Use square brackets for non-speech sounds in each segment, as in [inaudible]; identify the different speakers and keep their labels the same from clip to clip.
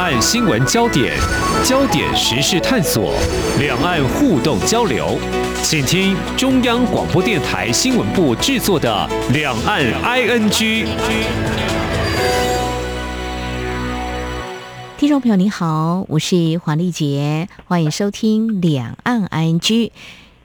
Speaker 1: 岸新闻焦点，焦点时事探索，两岸互动交流，请听中央广播电台新闻部制作的《两岸 ING》。
Speaker 2: 听众朋友您好，我是黄丽杰，欢迎收听《两岸 ING》。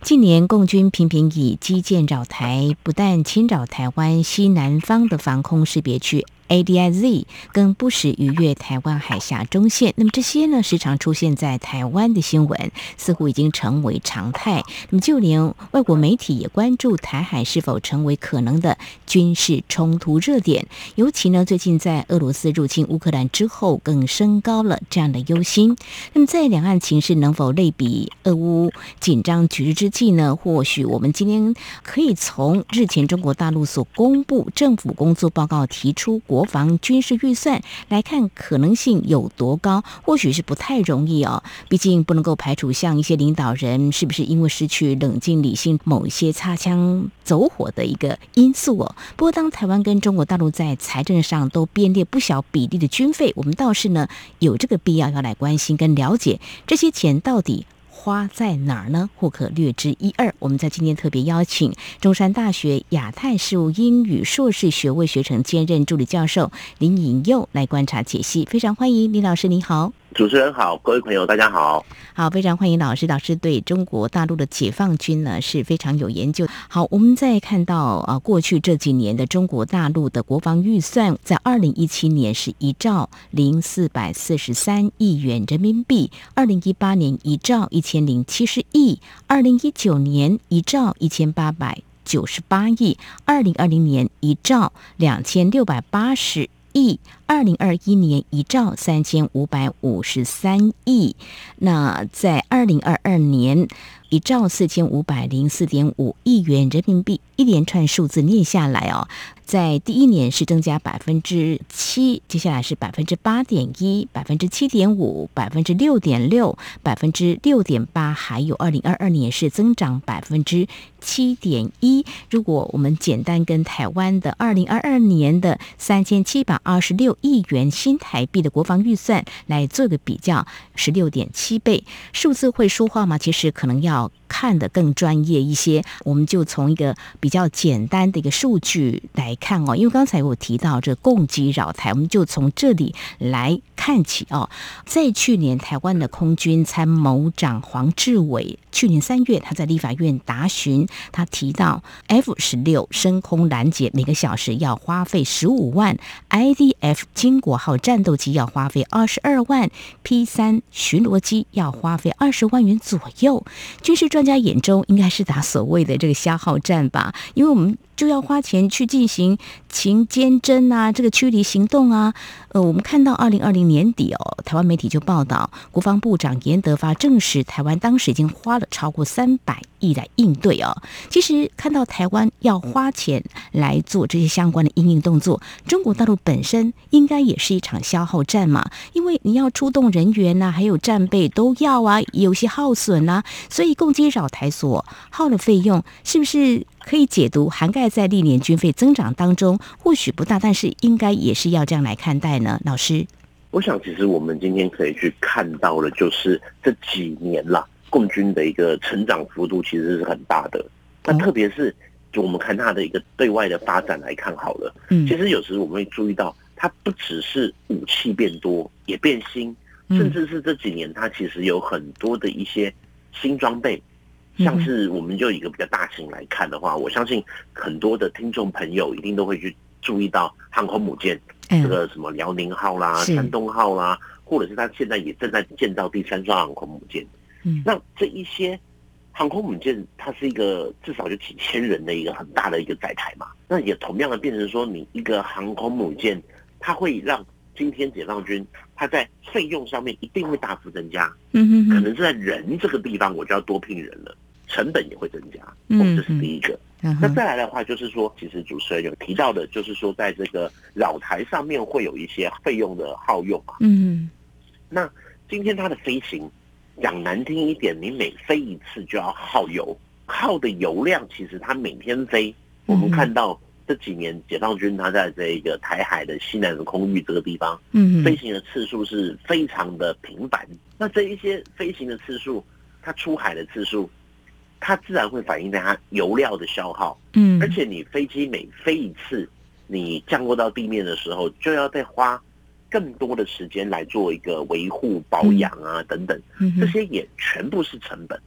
Speaker 2: 近年，共军频频以机舰扰台，不但侵扰台湾西南方的防空识别区。ADIZ 更不时逾越台湾海峡中线，那么这些呢，时常出现在台湾的新闻，似乎已经成为常态。那么就连外国媒体也关注台海是否成为可能的军事冲突热点，尤其呢，最近在俄罗斯入侵乌克兰之后，更升高了这样的忧心。那么在两岸情势能否类比俄乌紧张局势之际呢？或许我们今天可以从日前中国大陆所公布政府工作报告提出。国防军事预算来看，可能性有多高？或许是不太容易哦。毕竟不能够排除像一些领导人是不是因为失去冷静理性，某一些擦枪走火的一个因素哦。不过，当台湾跟中国大陆在财政上都编列不小比例的军费，我们倒是呢有这个必要要来关心跟了解这些钱到底。花在哪儿呢？或可略知一二。我们在今天特别邀请中山大学亚太事务英语硕士学位学程兼任助理教授林颖佑来观察解析，非常欢迎林老师，你好。
Speaker 3: 主持人好，各位朋友大家好，
Speaker 2: 好，非常欢迎老师。老师对中国大陆的解放军呢是非常有研究。好，我们再看到啊，过去这几年的中国大陆的国防预算，在二零一七年是一兆零四百四十三亿元人民币，二零一八年一兆一千零七十亿，二零一九年一兆一千八百九十八亿，二零二零年一兆两千六百八十亿。二零二一年一兆三千五百五十三亿，那在二零二二年一兆四千五百零四点五亿元人民币，一连串数字念下来哦，在第一年是增加百分之七，接下来是百分之八点一、百分之七点五、百分之六点六、百分之六点八，还有二零二二年是增长百分之七点一。如果我们简单跟台湾的二零二二年的三千七百二十六。亿元新台币的国防预算来做个比较，十六点七倍，数字会说话吗？其实可能要看得更专业一些。我们就从一个比较简单的一个数据来看哦，因为刚才我提到这共机扰台，我们就从这里来看起哦。在去年，台湾的空军参谋长黄志伟去年三月他在立法院答询，他提到 F 十六升空拦截每个小时要花费十五万，IDF。金国号战斗机要花费二十二万，P 三巡逻机要花费二十万元左右。军事专家眼中应该是打所谓的这个消耗战吧，因为我们。就要花钱去进行勤监侦啊，这个驱离行动啊。呃，我们看到二零二零年底哦，台湾媒体就报道，国防部长严德发证实，台湾当时已经花了超过三百亿来应对哦。其实看到台湾要花钱来做这些相关的应应动作，中国大陆本身应该也是一场消耗战嘛，因为你要出动人员呐、还有战备都要啊，有些耗损呐、所以共机扰台所耗的费用是不是？可以解读涵盖在历年军费增长当中，或许不大，但是应该也是要这样来看待呢。老师，
Speaker 3: 我想其实我们今天可以去看到的，就是这几年啦，共军的一个成长幅度其实是很大的。那特别是就我们看它的一个对外的发展来看好了，嗯，其实有时我们会注意到，它不只是武器变多，也变新，甚至是这几年它其实有很多的一些新装备。像是我们就一个比较大型来看的话，我相信很多的听众朋友一定都会去注意到航空母舰，这个什么辽宁号啦、山东号啦，或者是他现在也正在建造第三艘航空母舰。嗯，那这一些航空母舰，它是一个至少就几千人的一个很大的一个载台嘛。那也同样的变成说，你一个航空母舰，它会让今天解放军它在费用上面一定会大幅增加。嗯哼，可能是在人这个地方，我就要多聘人了。成本也会增加，嗯，这是第一个。嗯、那再来的话，就是说，其实主持人有提到的，就是说，在这个扰台上面会有一些费用的耗用嘛。嗯，那今天它的飞行，讲难听一点，你每飞一次就要耗油，耗的油量其实它每天飞，我们看到这几年解放军它在这个台海的西南的空域这个地方，
Speaker 2: 嗯，
Speaker 3: 飞行的次数是非常的频繁。那这一些飞行的次数，它出海的次数，它自然会反映在它油料的消耗。
Speaker 2: 嗯，
Speaker 3: 而且你飞机每飞一次，你降落到地面的时候，就要再花更多的时间来做一个维护、保养啊等等，这些也全部是成本，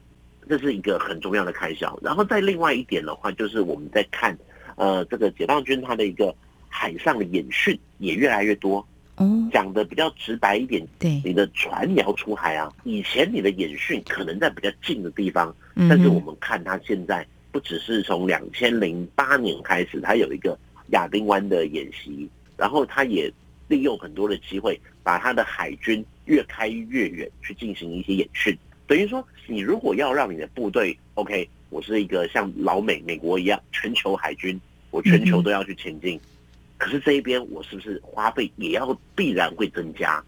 Speaker 3: 这是一个很重要的开销。然后再另外一点的话，就是我们在看。呃，这个解放军它的一个海上的演训也越来越多。哦，讲的比较直白一点，
Speaker 2: 对，
Speaker 3: 你的船也要出海啊。以前你的演训可能在比较近的地方，但是我们看他现在不只是从两千零八年开始，他有一个亚丁湾的演习，然后他也利用很多的机会，把他的海军越开越远去进行一些演训。等于说，你如果要让你的部队 OK，我是一个像老美美国一样全球海军。我全球都要去前进，可是这一边我是不是花费也要必然会增加？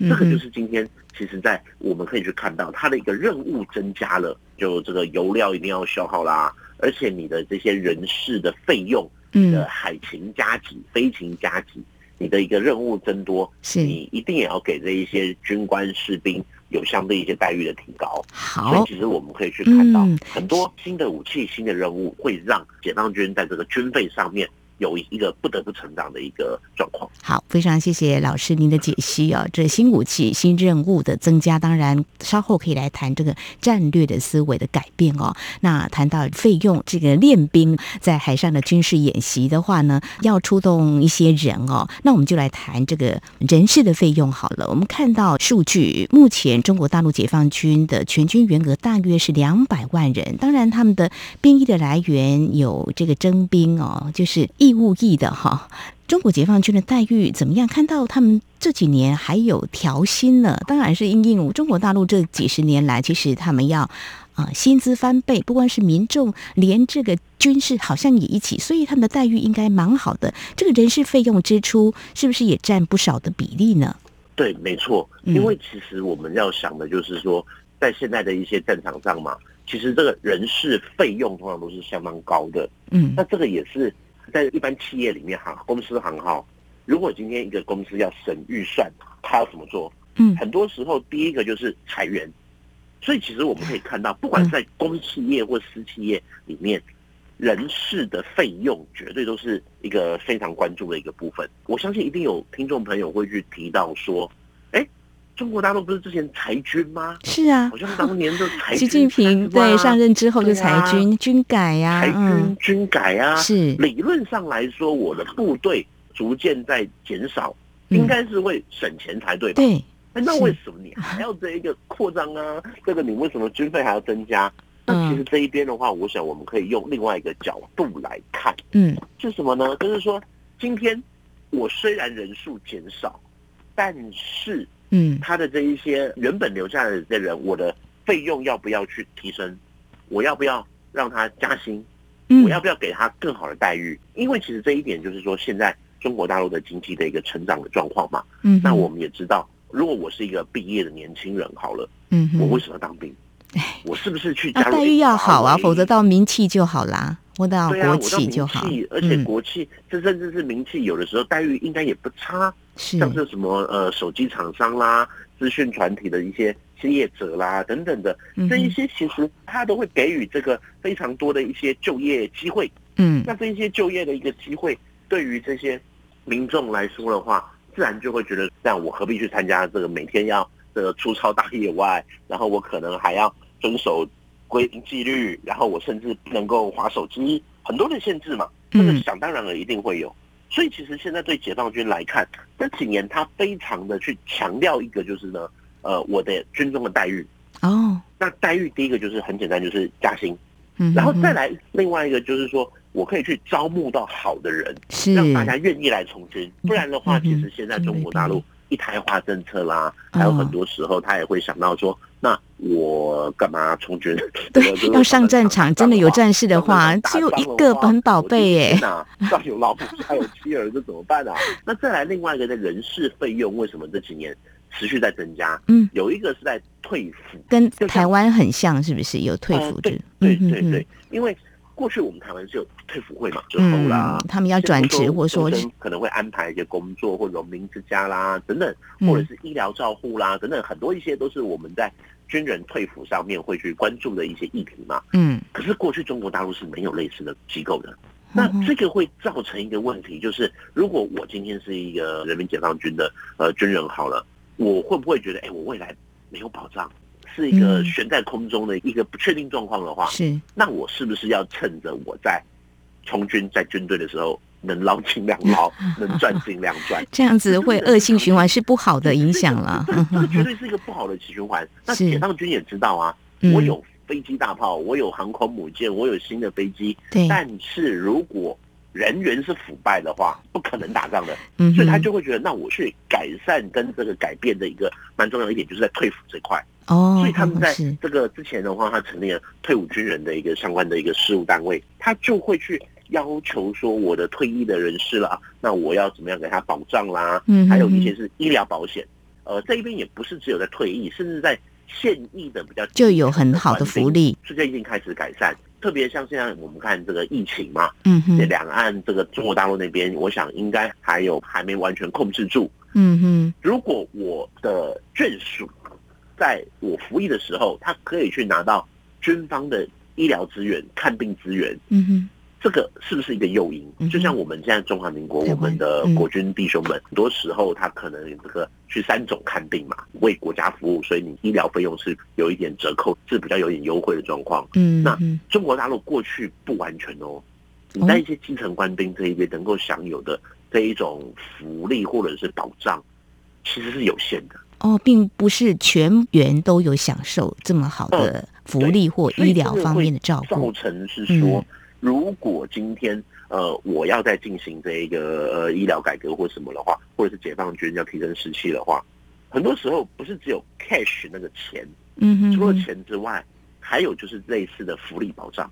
Speaker 3: 这个就是今天其实，在我们可以去看到它的一个任务增加了，就这个油料一定要消耗啦，而且你的这些人事的费用，你的海勤加急、飞勤加急，你的一个任务增多，你一定也要给这一些军官士兵有相对一些待遇的提高。
Speaker 2: 好，
Speaker 3: 所以其实我们可以去看到很多新的武器、新的任务，会让解放军在这个军费上面。有一个不得不成长的一个状况。
Speaker 2: 好，非常谢谢老师您的解析啊！这新武器、新任务的增加，当然稍后可以来谈这个战略的思维的改变哦。那谈到费用，这个练兵在海上的军事演习的话呢，要出动一些人哦。那我们就来谈这个人事的费用好了。我们看到数据，目前中国大陆解放军的全军员额大约是两百万人。当然，他们的兵役的来源有这个征兵哦，就是。义务役的哈，中国解放军的待遇怎么样？看到他们这几年还有调薪呢，当然是因应中国大陆这几十年来，其实他们要啊薪资翻倍，不光是民众，连这个军事好像也一起，所以他们的待遇应该蛮好的。这个人事费用支出是不是也占不少的比例呢？
Speaker 3: 对，没错，因为其实我们要想的就是说，在现在的一些战场上嘛，其实这个人事费用通常都是相当高的。嗯，那这个也是。在一般企业里面，哈，公司行号，如果今天一个公司要省预算，他要怎么做？嗯，很多时候第一个就是裁员。所以其实我们可以看到，不管在公企业或私企业里面，人事的费用绝对都是一个非常关注的一个部分。我相信一定有听众朋友会去提到说，哎。中国大陆不是之前裁军吗？
Speaker 2: 是啊，
Speaker 3: 好像当年就裁军。
Speaker 2: 习近平对上任之后就裁军，啊、军改呀、啊，
Speaker 3: 裁军军改啊。
Speaker 2: 是
Speaker 3: 理论上来说，我的部队逐渐在减少，嗯、应该是会省钱才对吧？
Speaker 2: 对。
Speaker 3: 那为什么你还要这一个扩张啊？[laughs] 这个你为什么军费还要增加？那其实这一边的话，我想我们可以用另外一个角度来看，嗯，是什么呢？就是说，今天我虽然人数减少，但是。嗯，他的这一些原本留下来的人，我的费用要不要去提升？我要不要让他加薪？我要不要给他更好的待遇？因为其实这一点就是说，现在中国大陆的经济的一个成长的状况嘛。嗯，那我们也知道，如果我是一个毕业的年轻人，好了，嗯，我为什么要当兵？[laughs] 我是不是去加入？
Speaker 2: 待遇要好啊，否则到名气就好啦。我到国企就好，
Speaker 3: 而且国企这甚至是名气，有的时候待遇应该也不差。像是什么呃手机厂商啦、资讯团体的一些企业者啦等等的，这一些其实他都会给予这个非常多的一些就业机会。嗯，那这一些就业的一个机会，对于这些民众来说的话，自然就会觉得，这样我何必去参加这个每天要这个粗操大野外，然后我可能还要遵守规定纪律，然后我甚至不能够划手机，很多的限制嘛，这个想当然了一定会有。所以其实现在对解放军来看，这几年他非常的去强调一个就是呢，呃，我的军中的待遇哦。那待遇第一个就是很简单，就是加薪。嗯，然后再来另外一个就是说我可以去招募到好的人，是让大家愿意来从军。不然的话，其实现在中国大陆一胎化政策啦，还有很多时候他也会想到说。那我干嘛从军？[laughs]
Speaker 2: 对，要上战场，真的有战士的话，只有一个很宝贝耶。
Speaker 3: 那 [laughs] 上有老婆，还有妻儿，这怎么办啊？[laughs] 那再来另外一个的人事费用，为什么这几年持续在增加？嗯，有一个是在退服，
Speaker 2: 跟台湾很像，是不是有退服制？
Speaker 3: 对对对，因为过去我们台湾是有退辅会嘛，之后啦，
Speaker 2: 他们要转职，或者说
Speaker 3: 可能会安排一些工作，或农民之家啦等等，或者是医疗照护啦等等，很多一些都是我们在军人退抚上面会去关注的一些议题嘛。嗯，可是过去中国大陆是没有类似的机构的，那这个会造成一个问题，就是如果我今天是一个人民解放军的呃军人好了，我会不会觉得，哎，我未来没有保障？是一个悬在空中的一个不确定状况的话，是那我是不是要趁着我在从军在军队的时候能捞尽量捞，[laughs] 能赚尽量赚？
Speaker 2: 这样子会恶性循环，是不好的影响了。
Speaker 3: 这这绝对是一个不好的循环。[laughs] 那解放军也知道啊，我有飞机大炮，我有航空母舰，我有新的飞机。对，但是如果人员是腐败的话，不可能打仗的。所以他就会觉得，那我去改善跟这个改变的一个蛮重要的一点，就是在退抚这块。哦，所以他们在这个之前的话，他成立了退伍军人的一个相关的一个事务单位，他就会去要求说，我的退役的人士啦，那我要怎么样给他保障啦？嗯，还有一些是医疗保险。呃，这一边也不是只有在退役，甚至在现役的比较
Speaker 2: 就有很好的福利，
Speaker 3: 最近开始改善。特别像现在我们看这个疫情嘛，嗯哼，两岸这个中国大陆那边，我想应该还有还没完全控制住。嗯哼，如果我的眷属。在我服役的时候，他可以去拿到军方的医疗资源、看病资源。嗯哼，这个是不是一个诱因？嗯、就像我们现在中华民国，我们的国军弟兄们，很多时候他可能这个去三种看病嘛，为国家服务，所以你医疗费用是有一点折扣，是比较有点优惠的状况。嗯，那中国大陆过去不完全哦，你在一些基层官兵这一边能够享有的这一种福利或者是保障，其实是有限的。
Speaker 2: 哦，并不是全员都有享受这么好的福利或医疗方面的照顾。
Speaker 3: 造成是说，如果今天呃我要再进行这一个呃医疗改革或什么的话，或者是解放军要提升士气的话，很多时候不是只有 cash 那个钱，嗯哼，除了钱之外，还有就是类似的福利保障。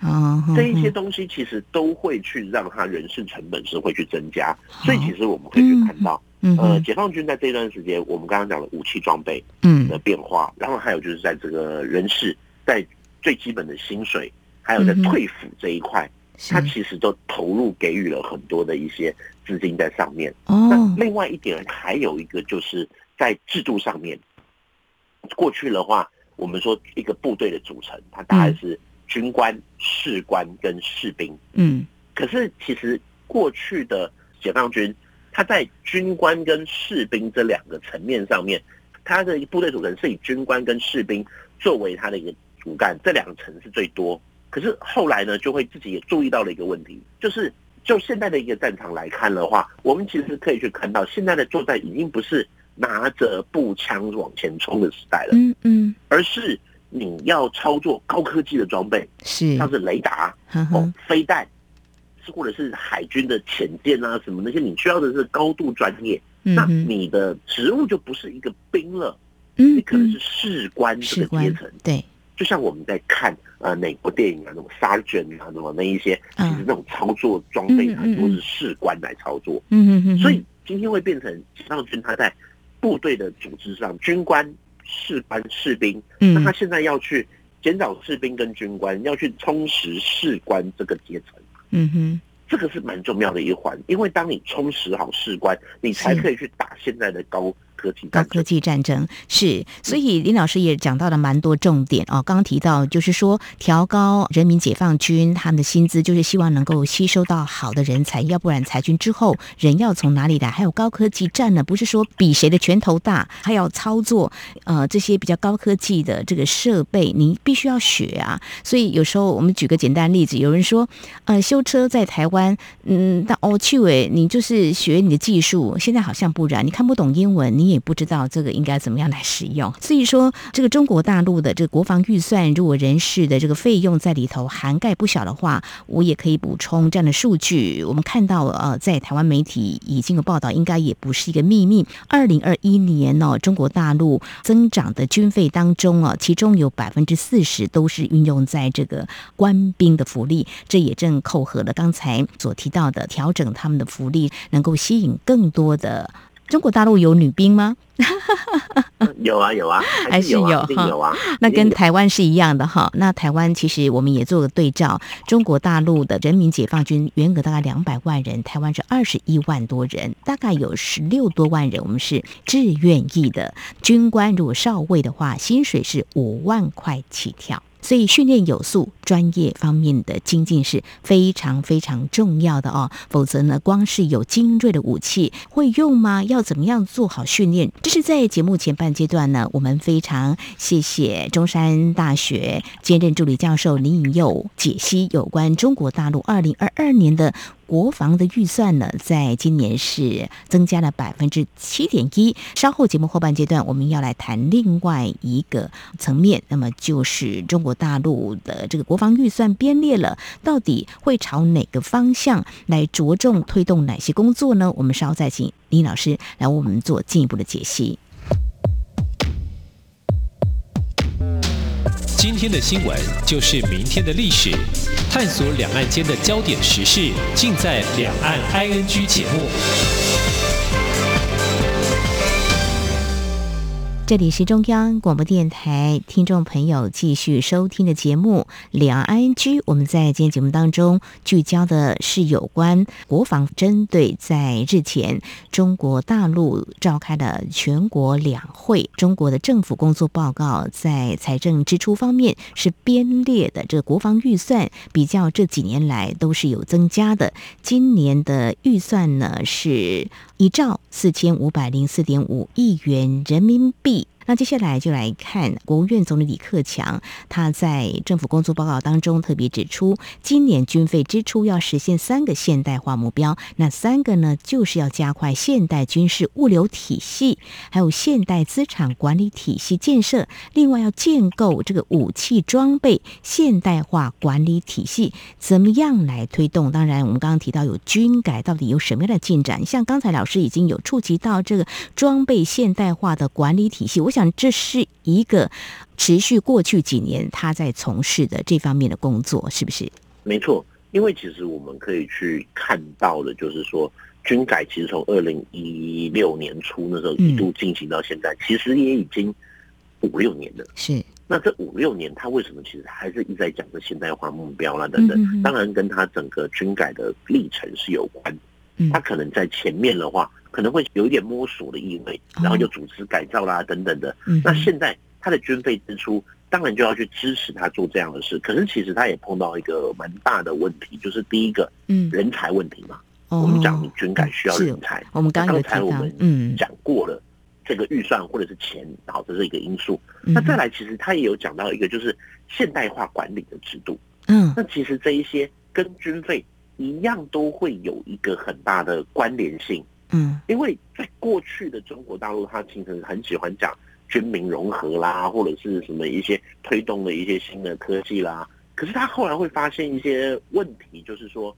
Speaker 3: 啊，这一些东西其实都会去让他人事成本是会去增加，所以其实我们可以去看到。呃，解放军在这段时间，我们刚刚讲的武器装备嗯。的变化，嗯、然后还有就是在这个人事，在最基本的薪水，还有在退抚这一块，它、嗯、其实都投入给予了很多的一些资金在上面。哦，那另外一点还有一个就是在制度上面，过去的话，我们说一个部队的组成，它大概是军官、士官跟士兵。嗯，可是其实过去的解放军。他在军官跟士兵这两个层面上面，他的部队组成是以军官跟士兵作为他的一个主干，这两层是最多。可是后来呢，就会自己也注意到了一个问题，就是就现在的一个战场来看的话，我们其实可以去看到，现在的作战已经不是拿着步枪往前冲的时代了，嗯嗯，而是你要操作高科技的装备，是。像是雷达、哦飞弹。或者是海军的潜舰啊，什么那些你需要的是高度专业，嗯、那你的职务就不是一个兵了，嗯，你可能是士官这个阶层，对，就像我们在看呃哪部电影啊，那种 sergeant 啊，什么那一些，其实那种操作装备很多是士官来操作，嗯嗯嗯，所以今天会变成解放军他在部队的组织上，军官、士官、士兵，嗯，那他现在要去减少士兵跟军官，要去充实士官这个阶层。嗯哼，这个是蛮重要的一环，因为当你充实好士官，你才可以去打现在的高科技
Speaker 2: 高科技战争。是，所以林老师也讲到了蛮多重点哦。刚刚提到就是说，调高人民解放军他们的薪资，就是希望能够吸收到好的人才，要不然裁军之后人要从哪里来？还有高科技战呢，不是说比谁的拳头大，还要操作呃这些比较高科技的这个设备，你必须要学啊。所以有时候我们举个简单例子，有人说呃修。车在台湾，嗯，但哦，去伟，你就是学你的技术。现在好像不然，你看不懂英文，你也也不知道这个应该怎么样来使用。所以说，这个中国大陆的这个国防预算，如果人事的这个费用在里头涵盖不小的话，我也可以补充这样的数据。我们看到，呃，在台湾媒体已经有报道，应该也不是一个秘密。二零二一年呢，中国大陆增长的军费当中啊，其中有百分之四十都是运用在这个官兵的福利，这也正扣合。了刚才所提到的调整他们的福利，能够吸引更多的中国大陆有女兵吗？[laughs]
Speaker 3: 有啊有啊，还是有
Speaker 2: 哈。
Speaker 3: 有啊，
Speaker 2: 那跟台湾是一样的哈。那台湾其实我们也做个对照，中国大陆的人民解放军原额大概两百万人，台湾是二十一万多人，大概有十六多万人，我们是志愿役的军官。如果少尉的话，薪水是五万块起跳。所以训练有素，专业方面的精进是非常非常重要的哦。否则呢，光是有精锐的武器会用吗？要怎么样做好训练？这是在节目前半阶段呢，我们非常谢谢中山大学兼任助理教授林颖佑解析有关中国大陆二零二二年的。国防的预算呢，在今年是增加了百分之七点一。稍后节目后半阶段，我们要来谈另外一个层面，那么就是中国大陆的这个国国防预算编列了，到底会朝哪个方向来着重推动哪些工作呢？我们稍后再请李老师来为我们做进一步的解析。
Speaker 1: 今天的新闻就是明天的历史，探索两岸间的焦点时事，尽在《两岸 ING》节目。
Speaker 2: 这里是中央广播电台听众朋友继续收听的节目《两岸居》。我们在今天节目当中聚焦的是有关国防，针对在日前中国大陆召开的全国两会，中国的政府工作报告在财政支出方面是编列的这个国防预算，比较这几年来都是有增加的。今年的预算呢是一兆四千五百零四点五亿元人民币。那接下来就来看国务院总理李克强，他在政府工作报告当中特别指出，今年军费支出要实现三个现代化目标，那三个呢，就是要加快现代军事物流体系，还有现代资产管理体系建设，另外要建构这个武器装备现代化管理体系，怎么样来推动？当然，我们刚刚提到有军改，到底有什么样的进展？像刚才老师已经有触及到这个装备现代化的管理体系，我。想这是一个持续过去几年他在从事的这方面的工作，是不是？
Speaker 3: 没错，因为其实我们可以去看到的，就是说军改其实从二零一六年初那时候一度进行到现在，嗯、其实也已经五六年了。
Speaker 2: 是，
Speaker 3: 那这五六年他为什么其实还是一直在讲这现代化目标啦等等？当然跟他整个军改的历程是有关。他可能在前面的话。可能会有一点摸索的意味，然后就组织改造啦等等的。那现在他的军费支出，当然就要去支持他做这样的事。可是其实他也碰到一个蛮大的问题，就是第一个，嗯，人才问题嘛。嗯、我们讲你军改需要人才，
Speaker 2: 我们刚刚
Speaker 3: 才我们嗯讲过了这个预算或者是钱，然后这是一个因素。嗯、那再来，其实他也有讲到一个，就是现代化管理的制度。嗯，那其实这一些跟军费一样，都会有一个很大的关联性。嗯，因为在过去的中国大陆，他其实很喜欢讲军民融合啦，或者是什么一些推动的一些新的科技啦。可是他后来会发现一些问题，就是说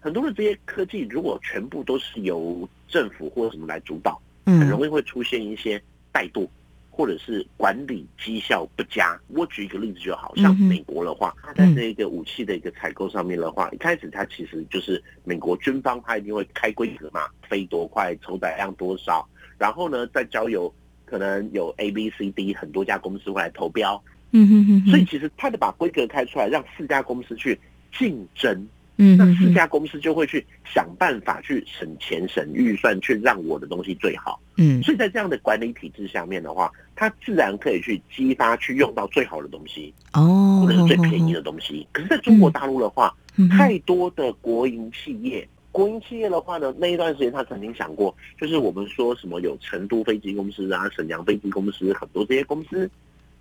Speaker 3: 很多的这些科技如果全部都是由政府或什么来主导，很容易会出现一些怠惰。或者是管理绩效不佳，我举一个例子就好，像美国的话，它在这个武器的一个采购上面的话，一开始它其实就是美国军方，它一定会开规格嘛，飞多快，承载量多少，然后呢再交由可能有 A、B、C、D 很多家公司会来投标，嗯哼哼，所以其实它得把规格开出来，让四家公司去竞争。嗯，那四家公司就会去想办法去省钱省预算，去让我的东西最好。嗯，所以在这样的管理体制下面的话，它自然可以去激发去用到最好的东西哦，或者是最便宜的东西。可是在中国大陆的话，太多的国营企业，国营企业的话呢，那一段时间他曾经想过，就是我们说什么有成都飞机公司啊、沈阳飞机公司，很多这些公司，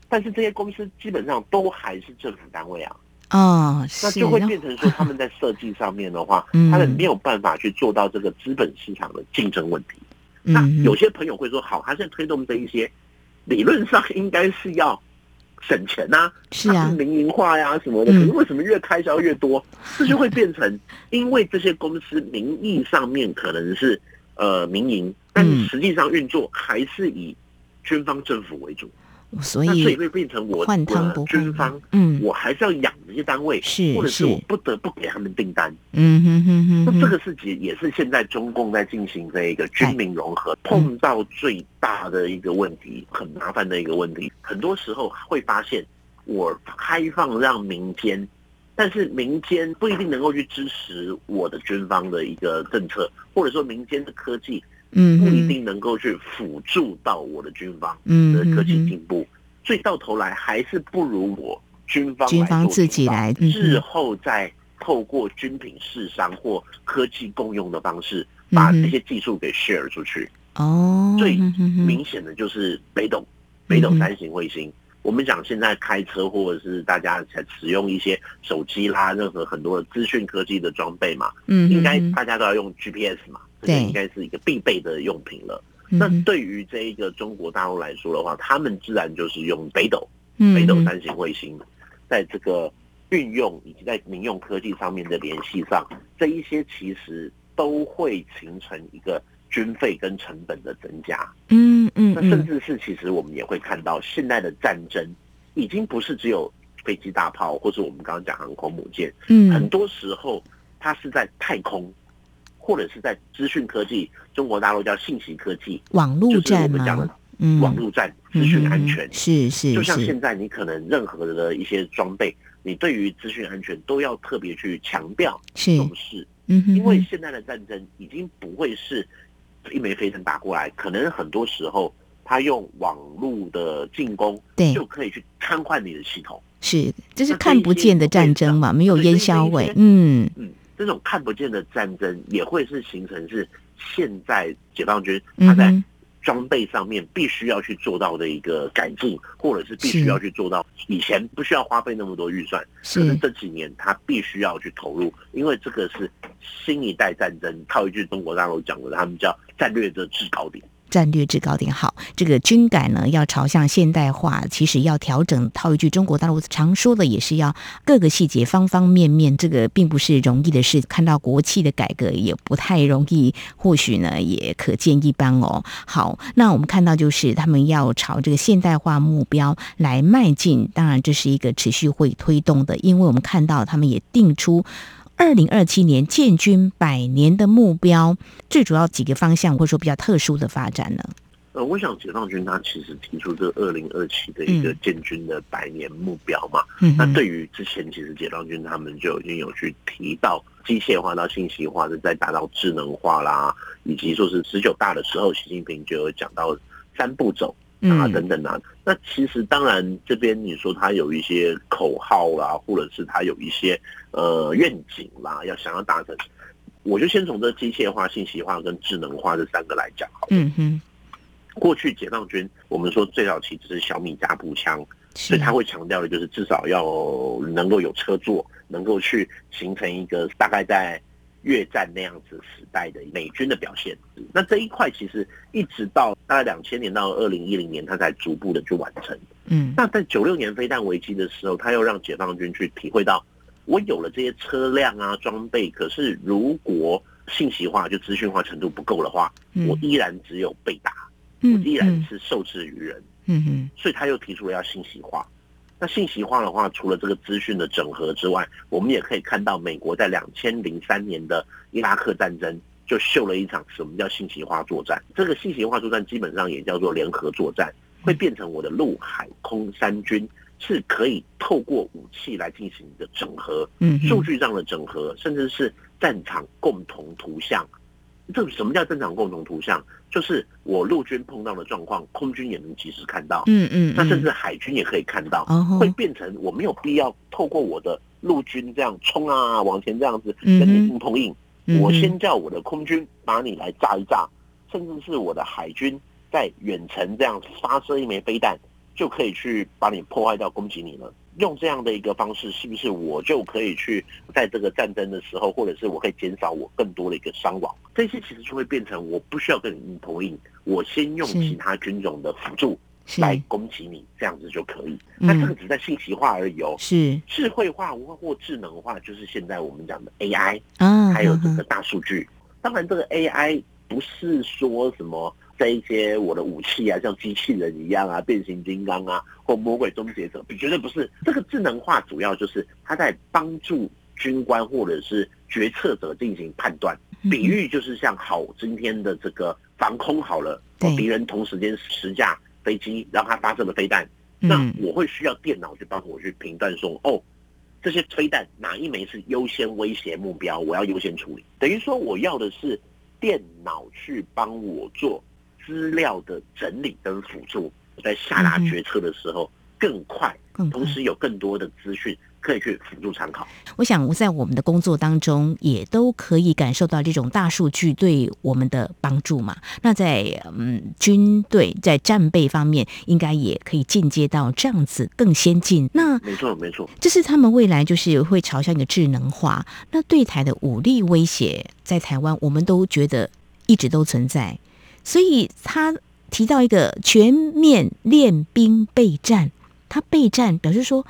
Speaker 3: 但是这些公司基本上都还是政府单位啊。
Speaker 2: 哦，
Speaker 3: 那就会变成说他们在设计上面的话，[laughs] 他们没有办法去做到这个资本市场的竞争问题。那有些朋友会说，好，他现在推动这一些，理论上应该是要省钱呐，是啊，民营化呀什么的。可是为什么越开销越多？这就会变成，[laughs] 因为这些公司名义上面可能是呃民营，但实际上运作还是以军方政府为主。
Speaker 2: 所以
Speaker 3: 所以会变成我
Speaker 2: 换汤不换
Speaker 3: 军方，
Speaker 2: 嗯，
Speaker 3: 我还是要养这些单位，
Speaker 2: 是
Speaker 3: 或者是我不得不给他们订单。
Speaker 2: 嗯哼哼哼，
Speaker 3: 那这个事情也是现在中共在进行这一个军民融合碰到最大的一个问题，很麻烦的一个问题。很多时候会发现，我开放让民间，但是民间不一定能够去支持我的军方的一个政策，或者说民间的科技。嗯，不一定能够去辅助到我的军方的科技进步，所以到头来还是不如我军方
Speaker 2: 军方自己来，
Speaker 3: 日后再透过军品试商或科技共用的方式，把这些技术给 share 出去。
Speaker 2: 哦，
Speaker 3: 最明显的就是北斗，北斗三型卫星。我们讲现在开车或者是大家才使用一些手机啦，任何很多的资讯科技的装备嘛，嗯，应该大家都要用 GPS 嘛。这应该是一个必备的用品了。那对于这一个中国大陆来说的话，他们自然就是用北斗、北斗三型卫星，在这个运用以及在民用科技上面的联系上，这一些其实都会形成一个军费跟成本的增加。嗯嗯，那甚至是其实我们也会看到，现在的战争已经不是只有飞机大炮，或是我们刚刚讲航空母舰。嗯，很多时候它是在太空。或者是在资讯科技，中国大陆叫信息科技，
Speaker 2: 网络战嘛，
Speaker 3: 嗯，网络战、资讯安全。
Speaker 2: 是是，
Speaker 3: 就像现在你可能任何的一些装备，你对于资讯安全都要特别去强调重视，嗯，因为现在的战争已经不会是一枚飞弹打过来，可能很多时候他用网络的进攻，对，就可以去瘫痪你的系统，
Speaker 2: 是，这是看不见的战争嘛，没有烟硝味，嗯。嗯。
Speaker 3: 这种看不见的战争也会是形成是现在解放军他在装备上面必须要去做到的一个改进，或者是必须要去做到以前不需要花费那么多预算，可是这几年他必须要去投入，因为这个是新一代战争。套一句中国大陆讲的，他们叫战略的制高点。
Speaker 2: 战略制高点好，这个军改呢要朝向现代化，其实要调整。套一句中国大陆常说的，也是要各个细节方方面面，这个并不是容易的事。看到国企的改革也不太容易，或许呢也可见一斑哦。好，那我们看到就是他们要朝这个现代化目标来迈进，当然这是一个持续会推动的，因为我们看到他们也定出。二零二七年建军百年的目标，最主要几个方向，或者说比较特殊的发展呢？
Speaker 3: 呃，我想解放军他其实提出这二零二七的一个建军的百年目标嘛。嗯，那对于之前其实解放军他们就已经有去提到机械化到信息化的，再达到智能化啦，以及说是十九大的时候，习近平就有讲到三步走。啊，等等啊，那其实当然这边你说他有一些口号啦，或者是他有一些呃愿景啦，要想要达成，我就先从这机械化、信息化跟智能化这三个来讲好了。嗯哼。过去解放军我们说最早期就是小米加步枪，所以他会强调的就是至少要能够有车座，能够去形成一个大概在。越战那样子时代的美军的表现，那这一块其实一直到大概两千年到二零一零年，他才逐步的去完成。嗯，那在九六年飞弹危机的时候，他又让解放军去体会到，我有了这些车辆啊装备，可是如果信息化就资讯化程度不够的话，我依然只有被打，我依然是受制于人。嗯哼，所以他又提出了要信息化。那信息化的话，除了这个资讯的整合之外，我们也可以看到，美国在两千零三年的伊拉克战争就秀了一场什么叫信息化作战。这个信息化作战基本上也叫做联合作战，会变成我的陆海空三军是可以透过武器来进行一个整合，嗯，数据上的整合，甚至是战场共同图像。这什么叫正常共同图像？就是我陆军碰到的状况，空军也能及时看到。嗯嗯，那甚至海军也可以看到，会变成我没有必要透过我的陆军这样冲啊，往前这样子跟你硬碰硬。我先叫我的空军把你来炸一炸，甚至是我的海军在远程这样发射一枚飞弹，就可以去把你破坏掉，攻击你了。用这样的一个方式，是不是我就可以去在这个战争的时候，或者是我可以减少我更多的一个伤亡？这些其实就会变成我不需要跟你硬碰硬，我先用其他军种的辅助来攻击你，这样子就可以。那这个只在信息化而已哦。是智慧化或智能化，就是现在我们讲的 AI，还有这个大数据。当然，这个 AI 不是说什么这一些我的武器啊，像机器人一样啊，变形金刚啊，或魔鬼终结者，绝对不是。这个智能化主要就是它在帮助军官或者是决策者进行判断。比喻就是像好今天的这个防空好了，敌人同时间十架飞机，然后它发射了飞弹，那我会需要电脑去帮我去评断说，哦，这些飞弹哪一枚是优先威胁目标，我要优先处理。等于说我要的是电脑去帮我做资料的整理跟辅助，在下达决策的时候更快，同时有更多的资讯。可以去辅助参考。
Speaker 2: 我想，我在我们的工作当中，也都可以感受到这种大数据对我们的帮助嘛。那在嗯军队在战备方面，应该也可以进阶到这样子更先进。那
Speaker 3: 没错，没错，
Speaker 2: 这是他们未来就是会朝向一个智能化。那对台的武力威胁，在台湾我们都觉得一直都存在。所以他提到一个全面练兵备战，他备战表示说。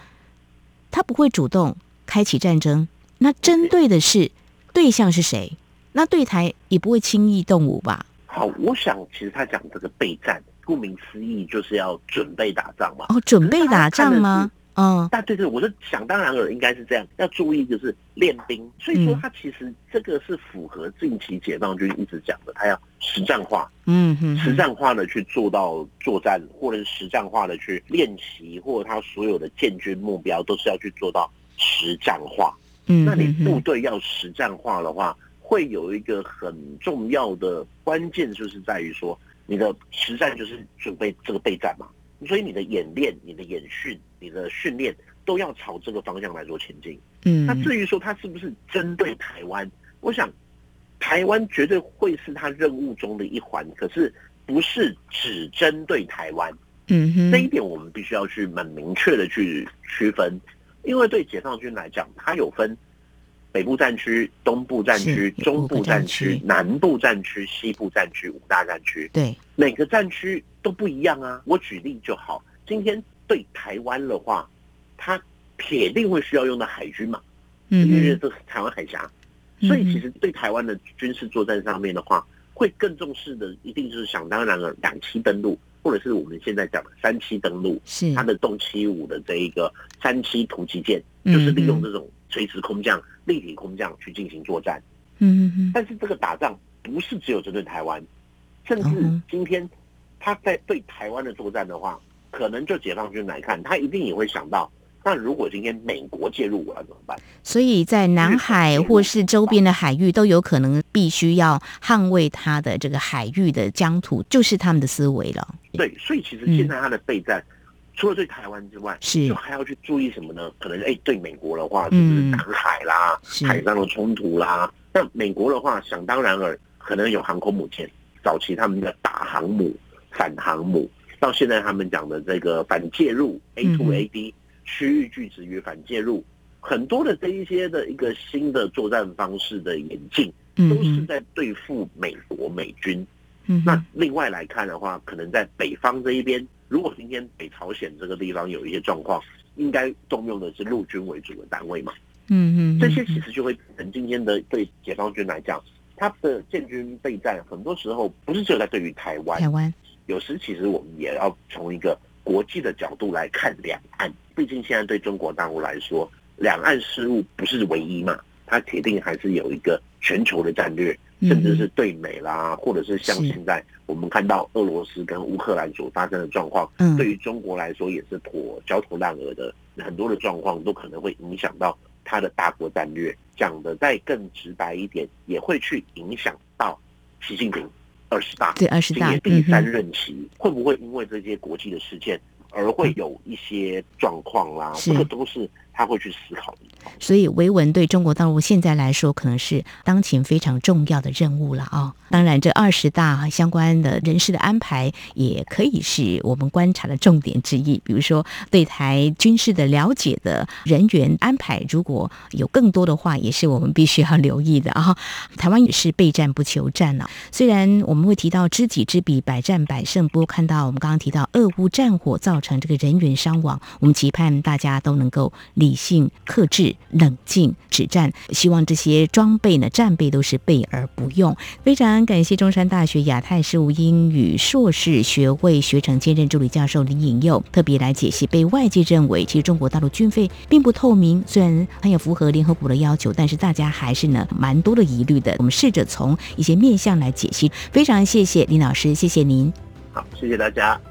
Speaker 2: 他不会主动开启战争，那针对的是对象是谁？那对台也不会轻易动武吧？
Speaker 3: 好，我想其实他讲这个备战，顾名思义就是要准备打仗嘛。
Speaker 2: 哦，准备打仗吗？嗯，
Speaker 3: 但对对，我是想当然了，应该是这样。要注意就是练兵，所以说他其实这个是符合近期解放军一直讲的，他要实战化，嗯哼，实战化的去做到作战，或者是实战化的去练习，或者他所有的建军目标都是要去做到实战化。嗯，那你部队要实战化的话，会有一个很重要的关键，就是在于说你的实战就是准备这个备战嘛。所以你的演练、你的演训、你的训练都要朝这个方向来做前进。嗯，那至于说他是不是针对台湾，我想台湾绝对会是他任务中的一环，可是不是只针对台湾。嗯哼，这一点我们必须要去蛮明确的去区分，因为对解放军来讲，它有分北部战区、东部战区、中部战区、南部战区、西部战区五大战区。对，每个战区。都不一样啊！我举例就好。今天对台湾的话，它铁定会需要用到海军嘛，嗯，因为这是台湾海峡，所以其实对台湾的军事作战上面的话，会更重视的一定就是想当然了，两栖登陆，或者是我们现在讲的三栖登陆，是它的动七五的这一个三栖突击舰，就是利用这种垂直空降、立体空降去进行作战。嗯嗯嗯。但是这个打仗不是只有针对台湾，甚至今天。他在对台湾的作战的话，可能就解放军来看，他一定也会想到，那如果今天美国介入，我要怎么办？
Speaker 2: 所以在南海或是周边的海域都有可能必须要捍卫他的这个海域的疆土，就是他们的思维了。
Speaker 3: 对，所以其实现在他的备战，嗯、除了对台湾之外，是就还要去注意什么呢？可能哎，对美国的话，就是南海啦、嗯、海上的冲突啦。那美国的话，想当然了，可能有航空母舰，早期他们的打航母。反航母到现在，他们讲的这个反介入 A to A D 区域拒止与反介入，很多的这一些的一个新的作战方式的演进，都是在对付美国美军。那另外来看的话，可能在北方这一边，如果今天北朝鲜这个地方有一些状况，应该动用的是陆军为主的单位嘛？嗯嗯，这些其实就会成今天的对解放军来讲，他的建军备战，很多时候不是只有在对于台湾。台湾。有时其实我们也要从一个国际的角度来看两岸，毕竟现在对中国大陆来说，两岸事务不是唯一嘛，它铁定还是有一个全球的战略，甚至是对美啦，或者是像现在我们看到俄罗斯跟乌克兰所发生的状况，对于中国来说也是妥焦头烂额的，很多的状况都可能会影响到它的大国战略。讲的再更直白一点，也会去影响到习近平。二十大，对，二十大，今年第三任期，嗯、会不会因为这些国际的事件而会有一些状况啦？这个都是。他会去思考，
Speaker 2: 所以维稳对中国大陆现在来说，可能是当前非常重要的任务了啊、当然，这二十大相关的人事的安排，也可以是我们观察的重点之一。比如说，对台军事的了解的人员安排，如果有更多的话，也是我们必须要留意的啊！台湾也是备战不求战了。虽然我们会提到知己知彼，百战百胜，不过看到我们刚刚提到俄乌战火造成这个人员伤亡，我们期盼大家都能够。理性、克制、冷静、止战。希望这些装备呢，战备都是备而不用。非常感谢中山大学亚太事务英语硕士学位学程兼任助理教授林颖佑特别来解析被外界认为其实中国大陆军费并不透明，虽然很有符合联合国的要求，但是大家还是呢蛮多的疑虑的。我们试着从一些面向来解析。非常谢谢林老师，谢谢您。
Speaker 3: 好，谢谢大家。